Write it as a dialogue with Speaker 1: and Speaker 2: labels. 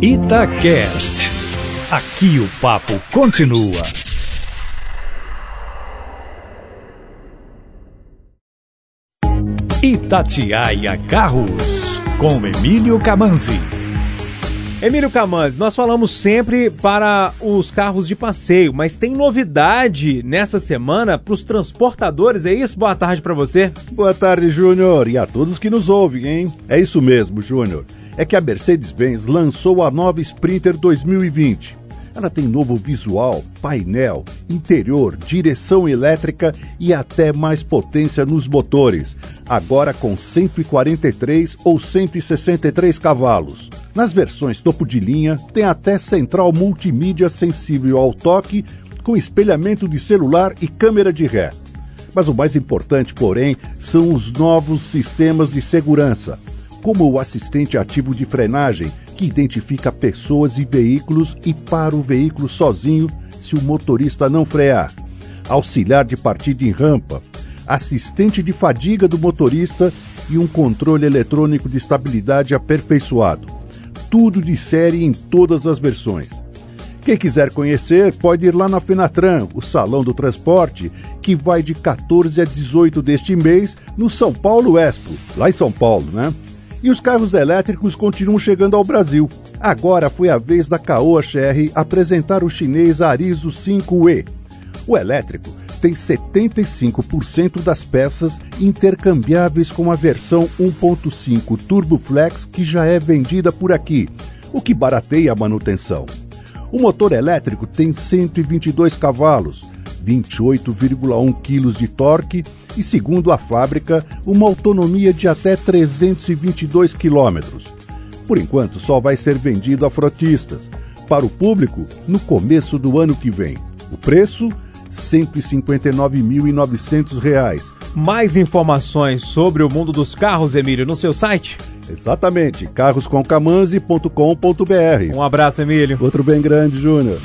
Speaker 1: Itacast. Aqui o papo continua. Itatiaia Carros, com Emílio Camanzi.
Speaker 2: Emílio Camanzi, nós falamos sempre para os carros de passeio, mas tem novidade nessa semana para os transportadores, é isso? Boa tarde para você.
Speaker 3: Boa tarde, Júnior, e a todos que nos ouvem, hein? É isso mesmo, Júnior. É que a Mercedes-Benz lançou a nova Sprinter 2020. Ela tem novo visual, painel, interior, direção elétrica e até mais potência nos motores, agora com 143 ou 163 cavalos. Nas versões topo de linha, tem até central multimídia sensível ao toque, com espelhamento de celular e câmera de ré. Mas o mais importante, porém, são os novos sistemas de segurança, como o assistente ativo de frenagem, que identifica pessoas e veículos e para o veículo sozinho se o motorista não frear, auxiliar de partida em rampa, assistente de fadiga do motorista e um controle eletrônico de estabilidade aperfeiçoado. Tudo de série em todas as versões. Quem quiser conhecer, pode ir lá na Fenatran, o Salão do Transporte, que vai de 14 a 18 deste mês no São Paulo Expo, lá em São Paulo, né? E os carros elétricos continuam chegando ao Brasil. Agora foi a vez da Caoa Sherry apresentar o chinês Arizo 5E. O elétrico tem 75% das peças intercambiáveis com a versão 1.5 Turbo Flex que já é vendida por aqui, o que barateia a manutenção. O motor elétrico tem 122 cavalos, 28,1 kg de torque e, segundo a fábrica, uma autonomia de até 322 km. Por enquanto, só vai ser vendido a frotistas, para o público no começo do ano que vem. O preço: R$ 159.900.
Speaker 2: Mais informações sobre o mundo dos carros, Emílio, no seu site?
Speaker 3: Exatamente, carroscomcamanzi.com.br.
Speaker 2: Um abraço, Emílio.
Speaker 3: Outro bem grande, Júnior.